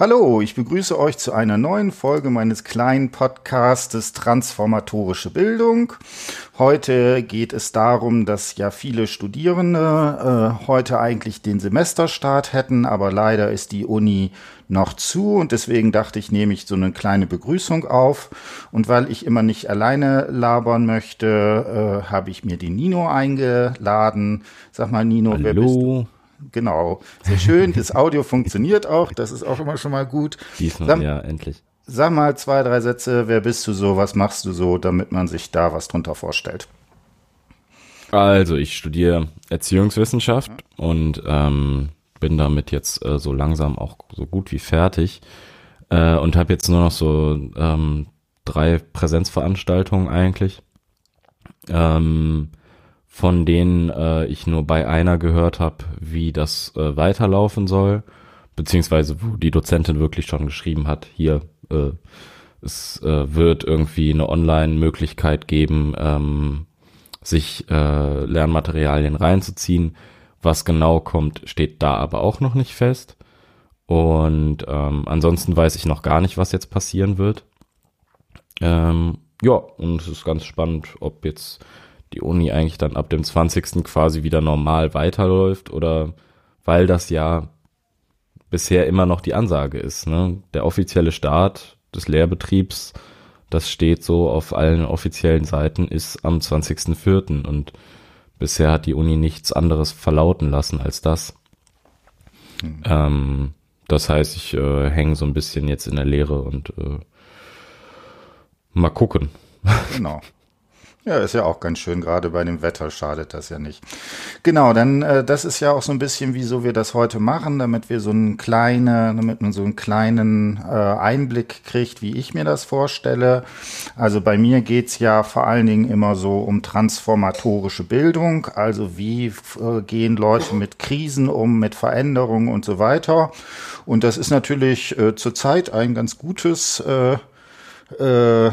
Hallo, ich begrüße euch zu einer neuen Folge meines kleinen Podcastes Transformatorische Bildung. Heute geht es darum, dass ja viele Studierende äh, heute eigentlich den Semesterstart hätten, aber leider ist die Uni noch zu und deswegen dachte ich, nehme ich so eine kleine Begrüßung auf. Und weil ich immer nicht alleine labern möchte, äh, habe ich mir den Nino eingeladen. Sag mal, Nino, Hallo. wer bist du? Genau, sehr schön. Das Audio funktioniert auch. Das ist auch immer schon mal gut. Diesmal, Sag, ja, endlich. sag mal zwei, drei Sätze. Wer bist du so? Was machst du so, damit man sich da was drunter vorstellt? Also, ich studiere Erziehungswissenschaft und ähm, bin damit jetzt äh, so langsam auch so gut wie fertig äh, und habe jetzt nur noch so ähm, drei Präsenzveranstaltungen eigentlich, ähm, von denen äh, ich nur bei einer gehört habe, wie das äh, weiterlaufen soll, beziehungsweise wo die Dozentin wirklich schon geschrieben hat, hier äh, es äh, wird irgendwie eine Online-Möglichkeit geben, ähm, sich äh, Lernmaterialien reinzuziehen. Was genau kommt, steht da aber auch noch nicht fest. Und ähm, ansonsten weiß ich noch gar nicht, was jetzt passieren wird. Ähm, ja, und es ist ganz spannend, ob jetzt die Uni eigentlich dann ab dem 20. quasi wieder normal weiterläuft oder weil das ja bisher immer noch die Ansage ist. Ne? Der offizielle Start des Lehrbetriebs, das steht so auf allen offiziellen Seiten, ist am 20.04. und bisher hat die Uni nichts anderes verlauten lassen als das. Hm. Ähm, das heißt, ich äh, hänge so ein bisschen jetzt in der Lehre und äh, mal gucken. Genau. Ja, ist ja auch ganz schön, gerade bei dem Wetter schadet das ja nicht. Genau, dann äh, das ist ja auch so ein bisschen, wieso wir das heute machen, damit wir so einen kleine, damit man so einen kleinen äh, Einblick kriegt, wie ich mir das vorstelle. Also bei mir geht's ja vor allen Dingen immer so um transformatorische Bildung, also wie äh, gehen Leute mit Krisen um, mit Veränderungen und so weiter. Und das ist natürlich äh, zurzeit ein ganz gutes äh, äh,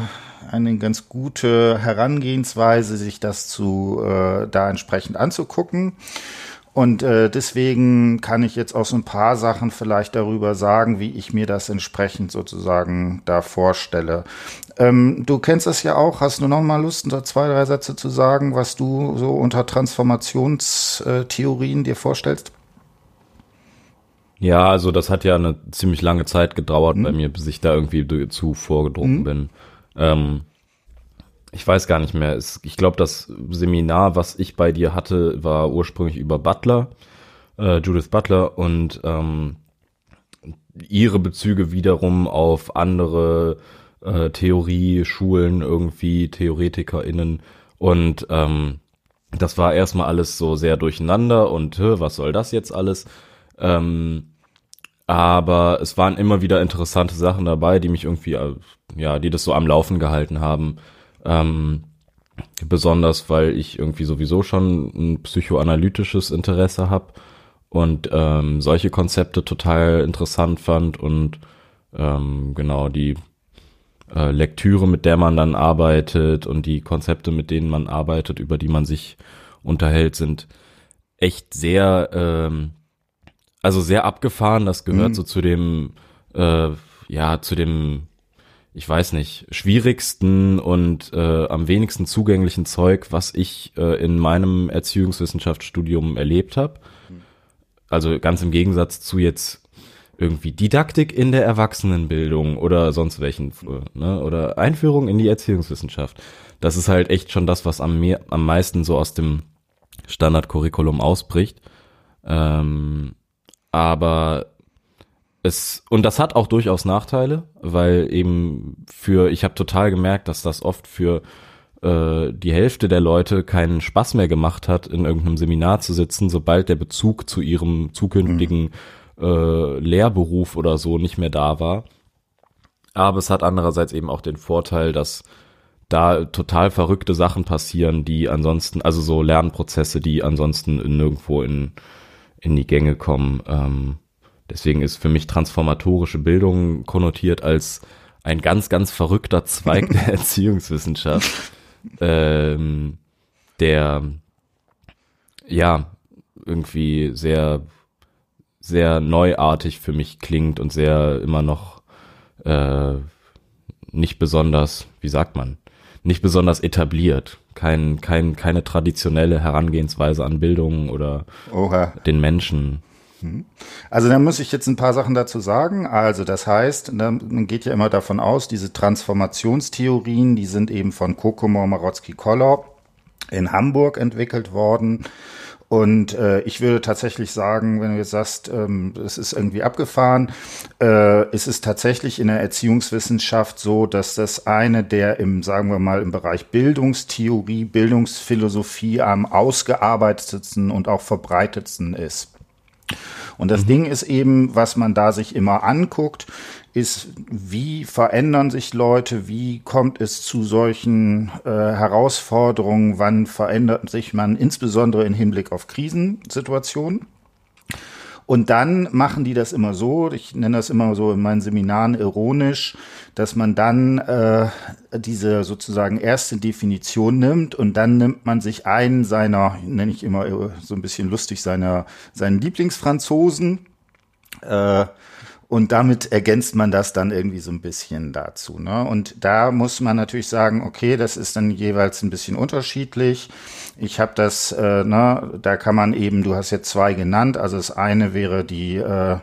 eine ganz gute Herangehensweise, sich das zu äh, da entsprechend anzugucken. Und äh, deswegen kann ich jetzt auch so ein paar Sachen vielleicht darüber sagen, wie ich mir das entsprechend sozusagen da vorstelle. Ähm, du kennst das ja auch. Hast du noch mal Lust, unter zwei, drei Sätze zu sagen, was du so unter Transformationstheorien dir vorstellst? Ja, also das hat ja eine ziemlich lange Zeit gedauert mhm. bei mir, bis ich da irgendwie zu vorgedrungen mhm. bin. Ähm, ich weiß gar nicht mehr. Es, ich glaube, das Seminar, was ich bei dir hatte, war ursprünglich über Butler, äh, Judith Butler und ähm, ihre Bezüge wiederum auf andere äh, Theorie-Schulen, irgendwie TheoretikerInnen und ähm, das war erstmal alles so sehr durcheinander und was soll das jetzt alles? Ähm, aber es waren immer wieder interessante Sachen dabei, die mich irgendwie, äh, ja, die das so am Laufen gehalten haben. Ähm, besonders, weil ich irgendwie sowieso schon ein psychoanalytisches Interesse habe und ähm, solche Konzepte total interessant fand und ähm, genau die äh, Lektüre, mit der man dann arbeitet und die Konzepte, mit denen man arbeitet, über die man sich unterhält, sind echt sehr ähm, also sehr abgefahren. Das gehört mhm. so zu dem, äh, ja, zu dem, ich weiß nicht, schwierigsten und äh, am wenigsten zugänglichen Zeug, was ich äh, in meinem Erziehungswissenschaftsstudium erlebt habe. Mhm. Also ganz im Gegensatz zu jetzt irgendwie Didaktik in der Erwachsenenbildung oder sonst welchen, ne, oder Einführung in die Erziehungswissenschaft. Das ist halt echt schon das, was am, mehr, am meisten so aus dem Standardcurriculum ausbricht. Ähm, aber es, und das hat auch durchaus Nachteile, weil eben für, ich habe total gemerkt, dass das oft für äh, die Hälfte der Leute keinen Spaß mehr gemacht hat, in irgendeinem Seminar zu sitzen, sobald der Bezug zu ihrem zukünftigen mhm. äh, Lehrberuf oder so nicht mehr da war. Aber es hat andererseits eben auch den Vorteil, dass da total verrückte Sachen passieren, die ansonsten, also so Lernprozesse, die ansonsten nirgendwo in in die Gänge kommen. Ähm, deswegen ist für mich transformatorische Bildung konnotiert als ein ganz, ganz verrückter Zweig der Erziehungswissenschaft, ähm, der ja irgendwie sehr, sehr neuartig für mich klingt und sehr immer noch äh, nicht besonders, wie sagt man, nicht besonders etabliert. Kein, kein, keine traditionelle Herangehensweise an Bildung oder Oha. den Menschen. Mhm. Also da muss ich jetzt ein paar Sachen dazu sagen. Also das heißt, man geht ja immer davon aus, diese Transformationstheorien, die sind eben von Kokomor Marotzki Kollop in Hamburg entwickelt worden. Und äh, ich würde tatsächlich sagen, wenn du jetzt sagst, ähm, es ist irgendwie abgefahren, äh, ist es tatsächlich in der Erziehungswissenschaft so, dass das eine der im, sagen wir mal, im Bereich Bildungstheorie, Bildungsphilosophie am ausgearbeitetsten und auch verbreitetsten ist. Und das mhm. Ding ist eben, was man da sich immer anguckt, ist, wie verändern sich Leute, wie kommt es zu solchen äh, Herausforderungen, wann verändert sich man insbesondere im Hinblick auf Krisensituationen. Und dann machen die das immer so, ich nenne das immer so in meinen Seminaren ironisch, dass man dann äh, diese sozusagen erste Definition nimmt und dann nimmt man sich einen seiner, nenne ich immer so ein bisschen lustig, seiner, seinen Lieblingsfranzosen, äh, und damit ergänzt man das dann irgendwie so ein bisschen dazu. Ne? Und da muss man natürlich sagen, okay, das ist dann jeweils ein bisschen unterschiedlich. Ich habe das, äh, ne, da kann man eben, du hast jetzt zwei genannt. Also das eine wäre die äh,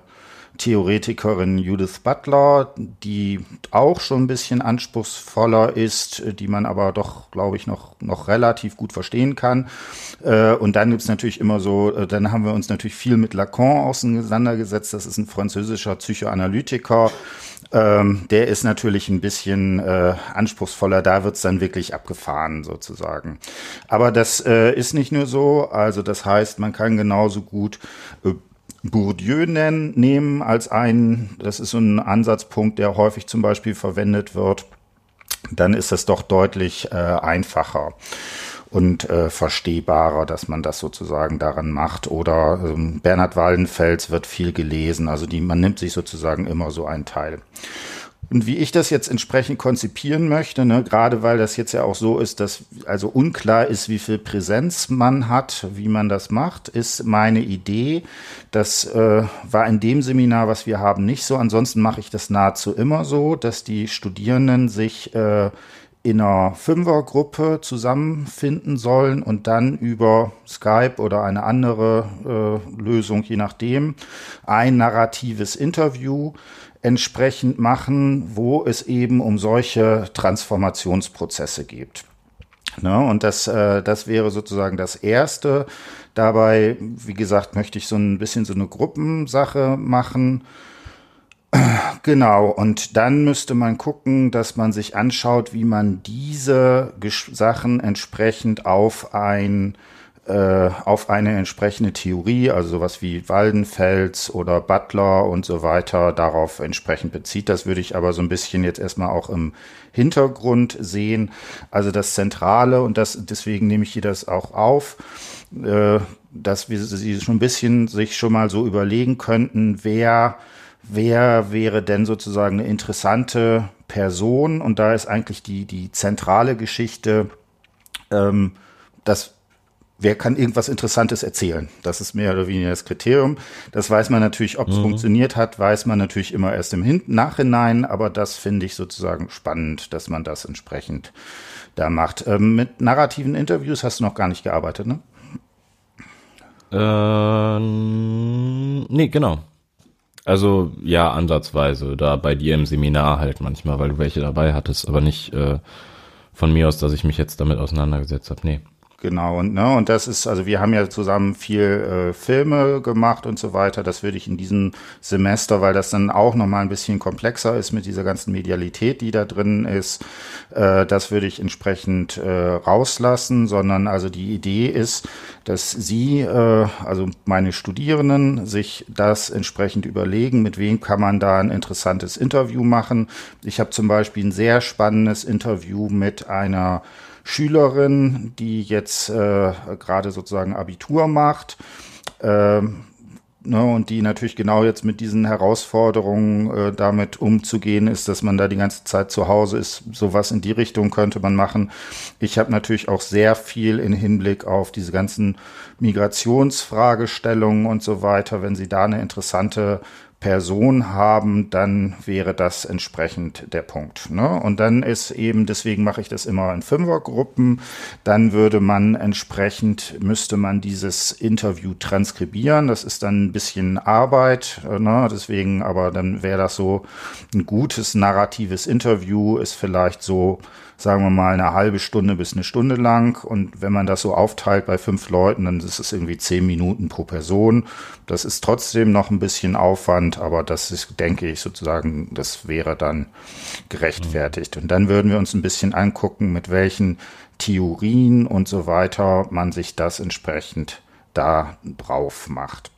Theoretikerin Judith Butler, die auch schon ein bisschen anspruchsvoller ist, die man aber doch, glaube ich, noch, noch relativ gut verstehen kann. Äh, und dann gibt's natürlich immer so, äh, dann haben wir uns natürlich viel mit Lacan auseinandergesetzt. Das ist ein französischer Psychoanalytiker. Ähm, der ist natürlich ein bisschen äh, anspruchsvoller, da wird's dann wirklich abgefahren sozusagen. Aber das ist nicht nur so, also das heißt, man kann genauso gut Bourdieu nennen, nehmen als einen, das ist so ein Ansatzpunkt, der häufig zum Beispiel verwendet wird, dann ist es doch deutlich äh, einfacher und äh, verstehbarer, dass man das sozusagen daran macht. Oder ähm, Bernhard Wallenfels wird viel gelesen, also die, man nimmt sich sozusagen immer so einen Teil. Und wie ich das jetzt entsprechend konzipieren möchte, ne, gerade weil das jetzt ja auch so ist, dass also unklar ist, wie viel Präsenz man hat, wie man das macht, ist meine Idee. Das äh, war in dem Seminar, was wir haben, nicht so. Ansonsten mache ich das nahezu immer so, dass die Studierenden sich äh, in einer Fünfergruppe zusammenfinden sollen und dann über Skype oder eine andere äh, Lösung, je nachdem, ein narratives Interview entsprechend machen, wo es eben um solche Transformationsprozesse geht. Ne, und das, äh, das wäre sozusagen das Erste. Dabei, wie gesagt, möchte ich so ein bisschen so eine Gruppensache machen. Genau, und dann müsste man gucken, dass man sich anschaut, wie man diese Sachen entsprechend auf ein äh, auf eine entsprechende Theorie, also sowas wie Waldenfels oder Butler und so weiter, darauf entsprechend bezieht. Das würde ich aber so ein bisschen jetzt erstmal auch im Hintergrund sehen. Also das Zentrale und das, deswegen nehme ich hier das auch auf, äh, dass wir sie schon ein bisschen sich schon mal so überlegen könnten, wer wer wäre denn sozusagen eine interessante Person? Und da ist eigentlich die, die zentrale Geschichte, ähm, dass wer kann irgendwas Interessantes erzählen? Das ist mehr oder weniger das Kriterium. Das weiß man natürlich, ob es mhm. funktioniert hat, weiß man natürlich immer erst im Hin Nachhinein, aber das finde ich sozusagen spannend, dass man das entsprechend da macht. Ähm, mit narrativen Interviews hast du noch gar nicht gearbeitet, ne? Ähm, nee, genau. Also ja, ansatzweise. Da bei dir im Seminar halt manchmal, weil du welche dabei hattest, aber nicht äh, von mir aus, dass ich mich jetzt damit auseinandergesetzt habe. Nee. Genau, und, ne, und das ist, also wir haben ja zusammen viel äh, Filme gemacht und so weiter. Das würde ich in diesem Semester, weil das dann auch nochmal ein bisschen komplexer ist mit dieser ganzen Medialität, die da drin ist, äh, das würde ich entsprechend äh, rauslassen, sondern also die Idee ist, dass Sie, äh, also meine Studierenden, sich das entsprechend überlegen, mit wem kann man da ein interessantes Interview machen. Ich habe zum Beispiel ein sehr spannendes Interview mit einer Schülerin, die jetzt äh, gerade sozusagen Abitur macht. Ähm, ne, und die natürlich genau jetzt mit diesen Herausforderungen äh, damit umzugehen ist, dass man da die ganze Zeit zu Hause ist. Sowas in die Richtung könnte man machen. Ich habe natürlich auch sehr viel in Hinblick auf diese ganzen Migrationsfragestellungen und so weiter. Wenn Sie da eine interessante Person haben, dann wäre das entsprechend der Punkt. Ne? Und dann ist eben, deswegen mache ich das immer in Fünfergruppen, dann würde man entsprechend, müsste man dieses Interview transkribieren. Das ist dann ein bisschen Arbeit, ne? deswegen, aber dann wäre das so ein gutes narratives Interview, ist vielleicht so sagen wir mal, eine halbe Stunde bis eine Stunde lang. Und wenn man das so aufteilt bei fünf Leuten, dann ist es irgendwie zehn Minuten pro Person. Das ist trotzdem noch ein bisschen Aufwand, aber das ist, denke ich, sozusagen, das wäre dann gerechtfertigt. Und dann würden wir uns ein bisschen angucken, mit welchen Theorien und so weiter man sich das entsprechend da drauf macht.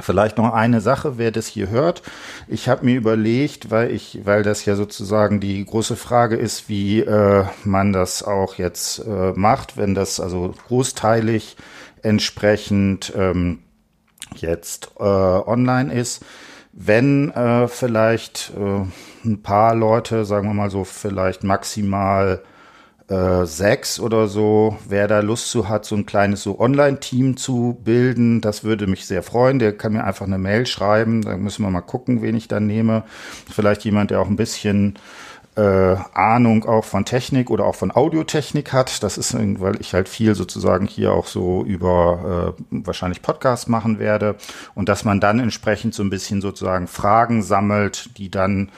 Vielleicht noch eine Sache, wer das hier hört. Ich habe mir überlegt, weil ich, weil das ja sozusagen die große Frage ist, wie äh, man das auch jetzt äh, macht, wenn das also großteilig entsprechend ähm, jetzt äh, online ist. Wenn äh, vielleicht äh, ein paar Leute, sagen wir mal so, vielleicht maximal äh, sechs oder so, wer da Lust zu hat, so ein kleines so Online-Team zu bilden, das würde mich sehr freuen. Der kann mir einfach eine Mail schreiben. Da müssen wir mal gucken, wen ich da nehme. Vielleicht jemand, der auch ein bisschen äh, Ahnung auch von Technik oder auch von Audiotechnik hat. Das ist, weil ich halt viel sozusagen hier auch so über äh, wahrscheinlich Podcasts machen werde und dass man dann entsprechend so ein bisschen sozusagen Fragen sammelt, die dann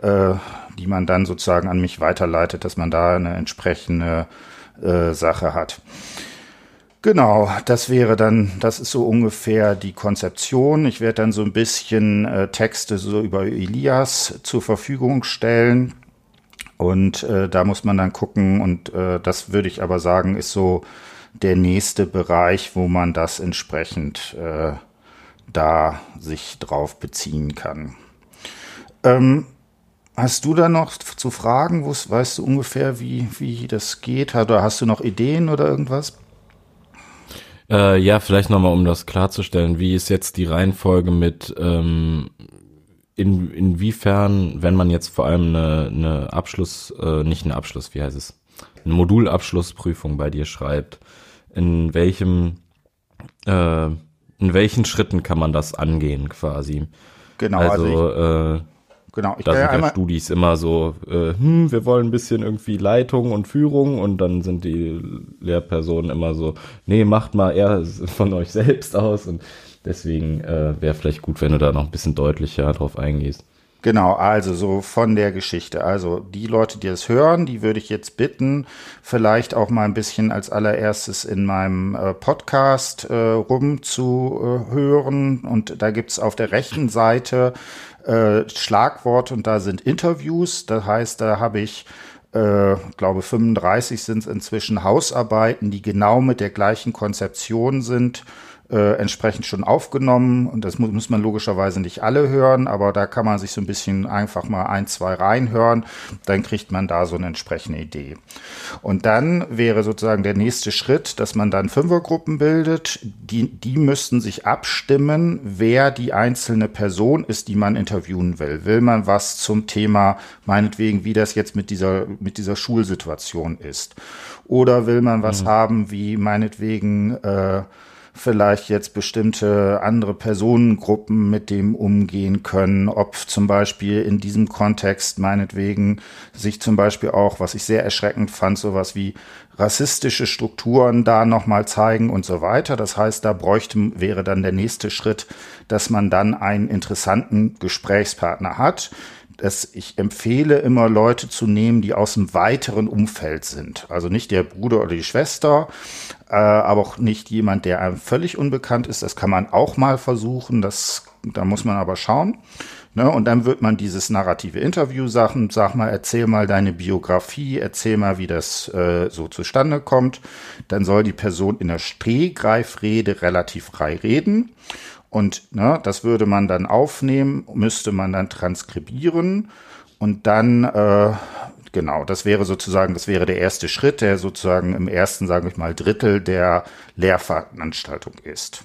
äh, die man dann sozusagen an mich weiterleitet, dass man da eine entsprechende äh, Sache hat. Genau, das wäre dann, das ist so ungefähr die Konzeption. Ich werde dann so ein bisschen äh, Texte so über Elias zur Verfügung stellen. Und äh, da muss man dann gucken, und äh, das würde ich aber sagen, ist so der nächste Bereich, wo man das entsprechend äh, da sich drauf beziehen kann. Ähm, Hast du da noch zu fragen? Weißt du ungefähr, wie, wie das geht? Oder hast du noch Ideen oder irgendwas? Äh, ja, vielleicht nochmal, um das klarzustellen. Wie ist jetzt die Reihenfolge mit, ähm, in, inwiefern, wenn man jetzt vor allem eine, eine Abschluss, äh, nicht eine Abschluss, wie heißt es, eine Modulabschlussprüfung bei dir schreibt, in welchem, äh, in welchen Schritten kann man das angehen quasi? Genau, also, also ich, äh, Genau, ich da sind ja Studis immer so, äh, hm, wir wollen ein bisschen irgendwie Leitung und Führung und dann sind die Lehrpersonen immer so, nee, macht mal eher von euch selbst aus und deswegen äh, wäre vielleicht gut, wenn du da noch ein bisschen deutlicher drauf eingehst. Genau, also so von der Geschichte. Also die Leute, die das hören, die würde ich jetzt bitten, vielleicht auch mal ein bisschen als allererstes in meinem äh, Podcast äh, rumzuhören. Und da gibt's auf der rechten Seite äh, Schlagworte und da sind Interviews. Das heißt, da habe ich äh, glaube 35 sind es inzwischen Hausarbeiten, die genau mit der gleichen Konzeption sind äh, entsprechend schon aufgenommen. Und das muss, muss man logischerweise nicht alle hören, aber da kann man sich so ein bisschen einfach mal ein, zwei reinhören. Dann kriegt man da so eine entsprechende Idee. Und dann wäre sozusagen der nächste Schritt, dass man dann Fünfergruppen bildet. Die, die müssten sich abstimmen, wer die einzelne Person ist, die man interviewen will. Will man was zum Thema, meinetwegen, wie das jetzt mit dieser, mit dieser Schulsituation ist? Oder will man was mhm. haben, wie meinetwegen, äh, vielleicht jetzt bestimmte andere Personengruppen mit dem umgehen können, ob zum Beispiel in diesem Kontext meinetwegen sich zum Beispiel auch, was ich sehr erschreckend fand, sowas wie rassistische Strukturen da nochmal zeigen und so weiter. Das heißt, da bräuchte, wäre dann der nächste Schritt, dass man dann einen interessanten Gesprächspartner hat, dass ich empfehle immer Leute zu nehmen, die aus dem weiteren Umfeld sind. Also nicht der Bruder oder die Schwester, äh, aber auch nicht jemand, der einem völlig unbekannt ist. Das kann man auch mal versuchen. Das, da muss man aber schauen. Ne? Und dann wird man dieses narrative Interview sagen, sag mal, erzähl mal deine Biografie, erzähl mal, wie das äh, so zustande kommt. Dann soll die Person in der Stehgreifrede relativ frei reden. Und ne, das würde man dann aufnehmen, müsste man dann transkribieren und dann äh, Genau, das wäre sozusagen, das wäre der erste Schritt, der sozusagen im ersten, sage ich mal, Drittel der Lehrveranstaltung ist.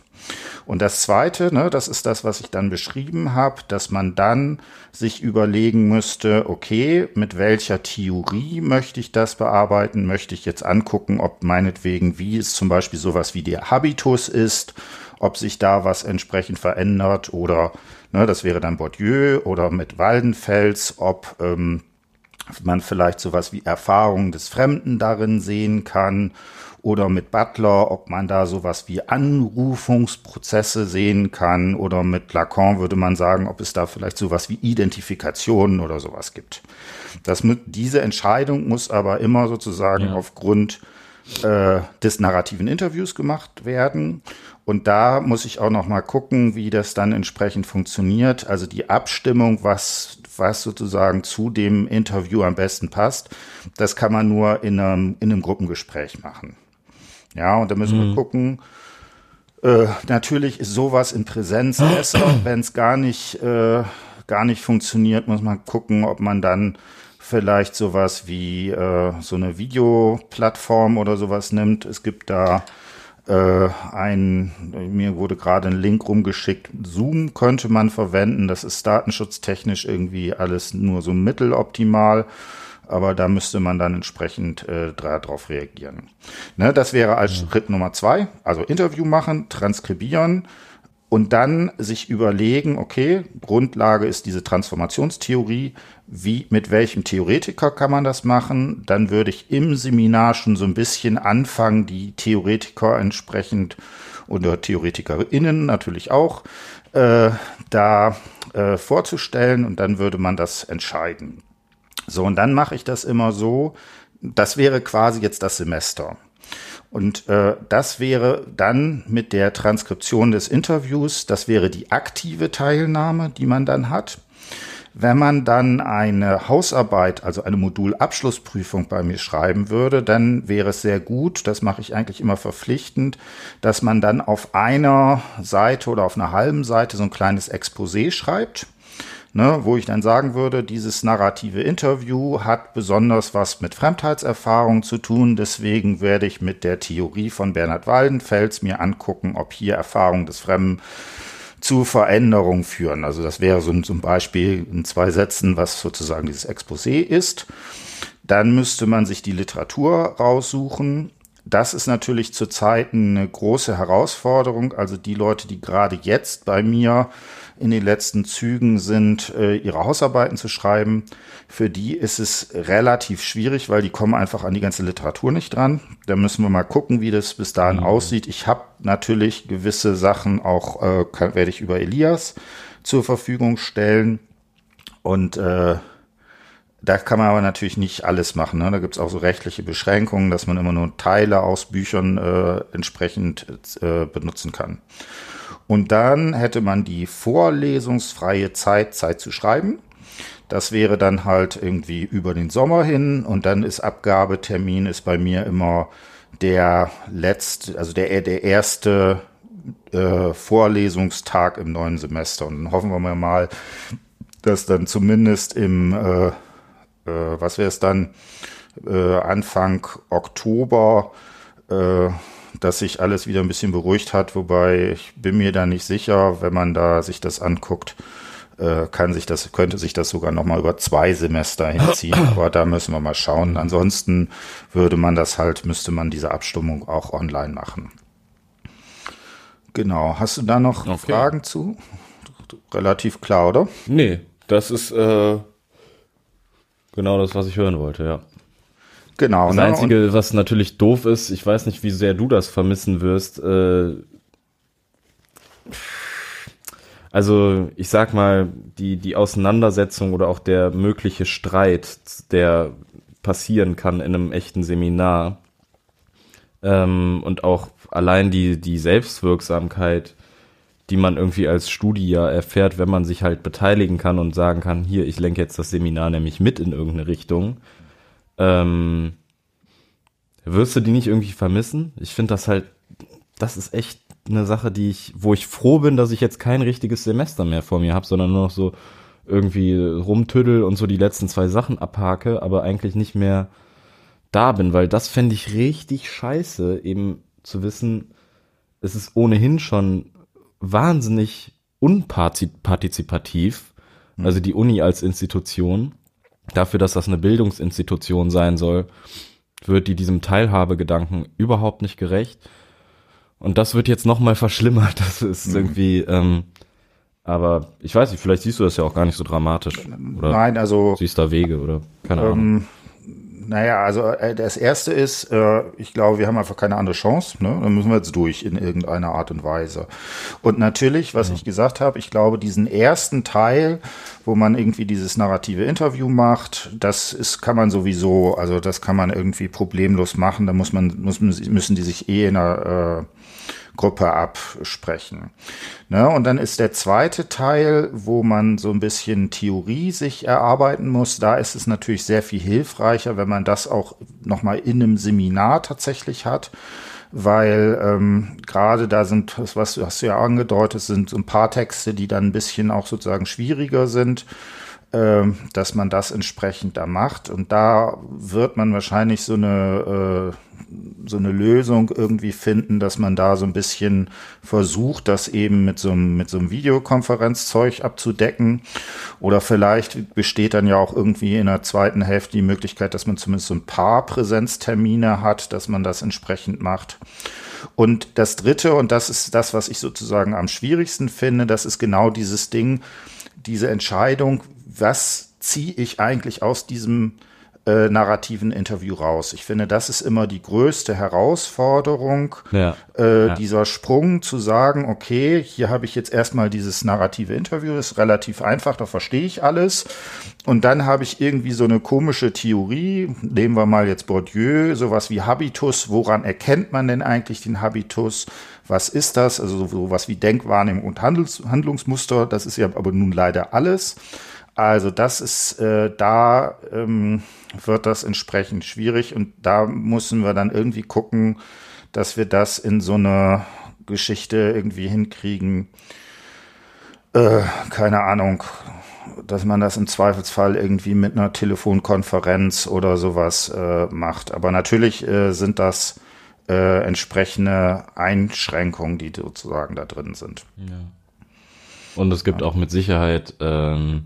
Und das Zweite, ne, das ist das, was ich dann beschrieben habe, dass man dann sich überlegen müsste, okay, mit welcher Theorie möchte ich das bearbeiten? Möchte ich jetzt angucken, ob meinetwegen, wie es zum Beispiel sowas wie der Habitus ist, ob sich da was entsprechend verändert oder, ne, das wäre dann Bourdieu oder mit Waldenfels, ob ähm, man vielleicht sowas wie Erfahrung des Fremden darin sehen kann oder mit Butler, ob man da sowas wie Anrufungsprozesse sehen kann oder mit Lacan würde man sagen, ob es da vielleicht sowas wie Identifikationen oder sowas gibt. Das diese Entscheidung muss aber immer sozusagen ja. aufgrund äh, des narrativen Interviews gemacht werden. Und da muss ich auch noch mal gucken, wie das dann entsprechend funktioniert. Also die Abstimmung, was was sozusagen zu dem Interview am besten passt, das kann man nur in einem, in einem Gruppengespräch machen. Ja, und da müssen mhm. wir gucken. Äh, natürlich ist sowas in Präsenz besser. Wenn es gar nicht, äh, gar nicht funktioniert, muss man gucken, ob man dann vielleicht sowas wie äh, so eine Videoplattform oder sowas nimmt. Es gibt da äh, ein, mir wurde gerade ein Link rumgeschickt, Zoom könnte man verwenden. Das ist datenschutztechnisch irgendwie alles nur so mitteloptimal aber da müsste man dann entsprechend äh, darauf reagieren. Ne, das wäre als. Schritt Nummer zwei, also Interview machen, transkribieren und dann sich überlegen, okay, Grundlage ist diese Transformationstheorie, wie, mit welchem Theoretiker kann man das machen? Dann würde ich im Seminar schon so ein bisschen anfangen, die Theoretiker entsprechend oder TheoretikerInnen natürlich auch äh, da äh, vorzustellen und dann würde man das entscheiden. So, und dann mache ich das immer so, das wäre quasi jetzt das Semester. Und äh, das wäre dann mit der Transkription des Interviews, das wäre die aktive Teilnahme, die man dann hat. Wenn man dann eine Hausarbeit, also eine Modulabschlussprüfung bei mir schreiben würde, dann wäre es sehr gut, das mache ich eigentlich immer verpflichtend, dass man dann auf einer Seite oder auf einer halben Seite so ein kleines Exposé schreibt ne, wo ich dann sagen würde, dieses narrative Interview hat besonders was mit Fremdheitserfahrung zu tun. Deswegen werde ich mit der Theorie von Bernhard Waldenfels mir angucken, ob hier Erfahrung des Fremden zu Veränderung führen. Also das wäre so zum Beispiel in zwei Sätzen, was sozusagen dieses Exposé ist. Dann müsste man sich die Literatur raussuchen. Das ist natürlich zurzeit eine große Herausforderung. Also die Leute, die gerade jetzt bei mir in den letzten Zügen sind, äh, ihre Hausarbeiten zu schreiben. Für die ist es relativ schwierig, weil die kommen einfach an die ganze Literatur nicht dran. Da müssen wir mal gucken, wie das bis dahin mhm. aussieht. Ich habe natürlich gewisse Sachen auch, äh, kann, werde ich über Elias zur Verfügung stellen. Und äh, da kann man aber natürlich nicht alles machen. Ne? Da gibt es auch so rechtliche Beschränkungen, dass man immer nur Teile aus Büchern äh, entsprechend äh, benutzen kann. Und dann hätte man die vorlesungsfreie Zeit, Zeit zu schreiben. Das wäre dann halt irgendwie über den Sommer hin und dann ist Abgabetermin ist bei mir immer der letzte, also der, der erste äh, Vorlesungstag im neuen Semester. Und dann hoffen wir mal, dass dann zumindest im, äh, äh, was wäre es dann, äh, Anfang Oktober äh, dass sich alles wieder ein bisschen beruhigt hat, wobei ich bin mir da nicht sicher, wenn man da sich das anguckt, äh, kann sich das, könnte sich das sogar nochmal über zwei Semester hinziehen, aber da müssen wir mal schauen. Ansonsten würde man das halt, müsste man diese Abstimmung auch online machen. Genau. Hast du da noch okay. Fragen zu? Relativ klar, oder? Nee, das ist äh, genau das, was ich hören wollte, ja. Genau. Das ne? Einzige, was natürlich doof ist, ich weiß nicht, wie sehr du das vermissen wirst. Äh, also ich sag mal, die, die Auseinandersetzung oder auch der mögliche Streit, der passieren kann in einem echten Seminar ähm, und auch allein die, die Selbstwirksamkeit, die man irgendwie als Studie erfährt, wenn man sich halt beteiligen kann und sagen kann, hier, ich lenke jetzt das Seminar nämlich mit in irgendeine Richtung ähm, wirst du die nicht irgendwie vermissen? Ich finde das halt, das ist echt eine Sache, die ich, wo ich froh bin, dass ich jetzt kein richtiges Semester mehr vor mir habe, sondern nur noch so irgendwie rumtüddel und so die letzten zwei Sachen abhake, aber eigentlich nicht mehr da bin, weil das fände ich richtig scheiße, eben zu wissen, es ist ohnehin schon wahnsinnig unpartizipativ, mhm. also die Uni als Institution, dafür, dass das eine Bildungsinstitution sein soll, wird die diesem Teilhabegedanken überhaupt nicht gerecht. Und das wird jetzt nochmal verschlimmert. Das ist mhm. irgendwie, ähm, aber ich weiß nicht, vielleicht siehst du das ja auch gar nicht so dramatisch. Oder Nein, also. Siehst da Wege oder keine ähm, Ahnung. Naja, also äh, das erste ist, äh, ich glaube, wir haben einfach keine andere Chance. Ne? Dann müssen wir jetzt durch in irgendeiner Art und Weise. Und natürlich, was ja. ich gesagt habe, ich glaube, diesen ersten Teil, wo man irgendwie dieses narrative Interview macht, das ist, kann man sowieso, also das kann man irgendwie problemlos machen. Da muss man, muss, müssen die sich eh in einer äh, Gruppe absprechen. Ne? Und dann ist der zweite Teil, wo man so ein bisschen Theorie sich erarbeiten muss. Da ist es natürlich sehr viel hilfreicher, wenn man das auch nochmal in einem Seminar tatsächlich hat weil ähm, gerade da sind, das was hast du ja angedeutet, sind so ein paar Texte, die dann ein bisschen auch sozusagen schwieriger sind. Ähm, dass man das entsprechend da macht. Und da wird man wahrscheinlich so eine, äh, so eine Lösung irgendwie finden, dass man da so ein bisschen versucht, das eben mit so einem, mit so einem Videokonferenzzeug abzudecken. Oder vielleicht besteht dann ja auch irgendwie in der zweiten Hälfte die Möglichkeit, dass man zumindest so ein paar Präsenztermine hat, dass man das entsprechend macht. Und das dritte, und das ist das, was ich sozusagen am schwierigsten finde, das ist genau dieses Ding, diese Entscheidung, was ziehe ich eigentlich aus diesem äh, narrativen Interview raus. Ich finde, das ist immer die größte Herausforderung, ja, äh, ja. dieser Sprung zu sagen, okay, hier habe ich jetzt erstmal dieses narrative Interview, das ist relativ einfach, da verstehe ich alles. Und dann habe ich irgendwie so eine komische Theorie, nehmen wir mal jetzt Bourdieu, sowas wie Habitus, woran erkennt man denn eigentlich den Habitus? Was ist das? Also sowas wie Denkwahrnehmung und Handels Handlungsmuster, das ist ja aber nun leider alles. Also das ist, äh, da ähm, wird das entsprechend schwierig und da müssen wir dann irgendwie gucken, dass wir das in so eine Geschichte irgendwie hinkriegen. Äh, keine Ahnung, dass man das im Zweifelsfall irgendwie mit einer Telefonkonferenz oder sowas äh, macht. Aber natürlich äh, sind das äh, entsprechende Einschränkungen, die sozusagen da drin sind. Ja. Und es gibt ja. auch mit Sicherheit ähm,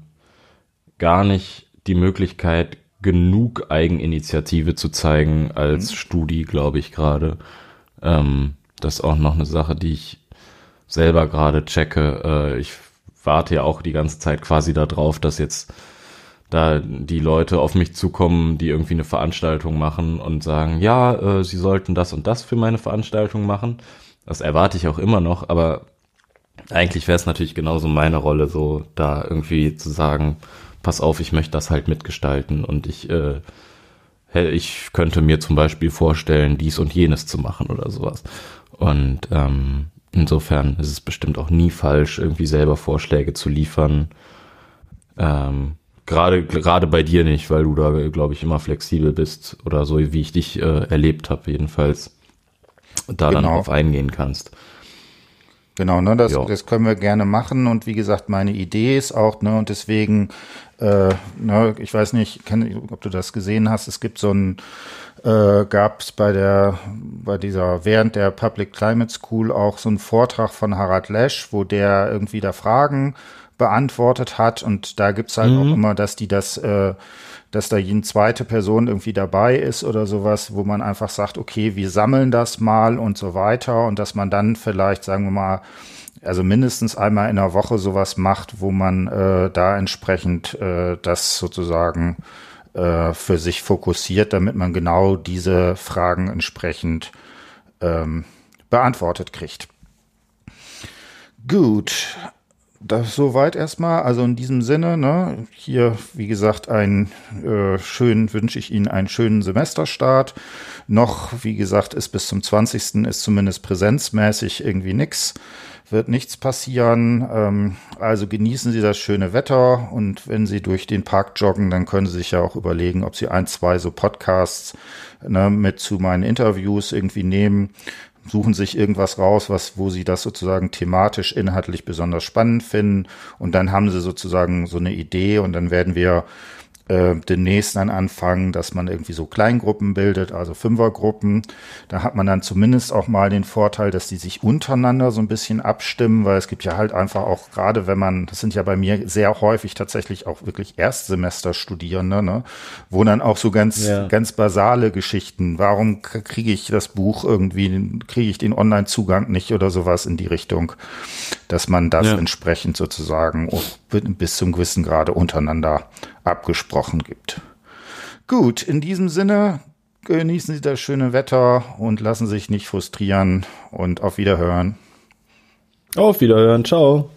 gar nicht die Möglichkeit, genug Eigeninitiative zu zeigen als mhm. Studi, glaube ich gerade. Ähm, das ist auch noch eine Sache, die ich selber gerade checke. Äh, ich warte ja auch die ganze Zeit quasi darauf, dass jetzt da die Leute auf mich zukommen, die irgendwie eine Veranstaltung machen und sagen, ja, äh, sie sollten das und das für meine Veranstaltung machen. Das erwarte ich auch immer noch, aber eigentlich wäre es natürlich genauso meine Rolle, so da irgendwie zu sagen, pass auf, ich möchte das halt mitgestalten und ich, äh, ich könnte mir zum Beispiel vorstellen, dies und jenes zu machen oder sowas. Und ähm, insofern ist es bestimmt auch nie falsch, irgendwie selber Vorschläge zu liefern. Ähm, gerade gerade bei dir nicht, weil du da, glaube ich, immer flexibel bist oder so, wie ich dich äh, erlebt habe, jedenfalls da genau. dann drauf eingehen kannst. Genau, ne, das, das können wir gerne machen und wie gesagt, meine Idee ist auch, ne, und deswegen äh, ne, ich weiß nicht, kenn, ob du das gesehen hast, es gibt so ein, äh, gab es bei der, bei dieser, während der Public Climate School auch so einen Vortrag von Harald Lesch, wo der irgendwie da Fragen beantwortet hat. Und da gibt's halt mhm. auch immer, dass die das, äh, dass da jede zweite Person irgendwie dabei ist oder sowas, wo man einfach sagt, okay, wir sammeln das mal und so weiter. Und dass man dann vielleicht, sagen wir mal, also mindestens einmal in der Woche sowas macht, wo man äh, da entsprechend äh, das sozusagen äh, für sich fokussiert, damit man genau diese Fragen entsprechend ähm, beantwortet kriegt. Gut, das soweit erstmal. Also in diesem Sinne, ne, hier, wie gesagt, ein äh, schön wünsche ich Ihnen einen schönen Semesterstart. Noch, wie gesagt, ist bis zum 20. ist zumindest präsenzmäßig irgendwie nix wird nichts passieren. Ähm, also genießen Sie das schöne Wetter und wenn Sie durch den Park joggen, dann können Sie sich ja auch überlegen, ob Sie ein, zwei so Podcasts ne, mit zu meinen Interviews irgendwie nehmen. Suchen sich irgendwas raus, was, wo sie das sozusagen thematisch, inhaltlich besonders spannend finden. Und dann haben sie sozusagen so eine Idee und dann werden wir äh, demnächst dann anfangen, dass man irgendwie so Kleingruppen bildet, also Fünfergruppen. Da hat man dann zumindest auch mal den Vorteil, dass die sich untereinander so ein bisschen abstimmen, weil es gibt ja halt einfach auch, gerade wenn man, das sind ja bei mir sehr häufig tatsächlich auch wirklich Erstsemesterstudierende, ne, wo dann auch so ganz, ja. ganz basale Geschichten, warum kriege ich das Buch irgendwie, kriege ich den Online-Zugang nicht oder sowas in die Richtung, dass man das ja. entsprechend sozusagen bis zum gewissen Grade untereinander abgesprochen gibt. Gut, in diesem Sinne genießen Sie das schöne Wetter und lassen sich nicht frustrieren und auf Wiederhören. Auf Wiederhören, ciao.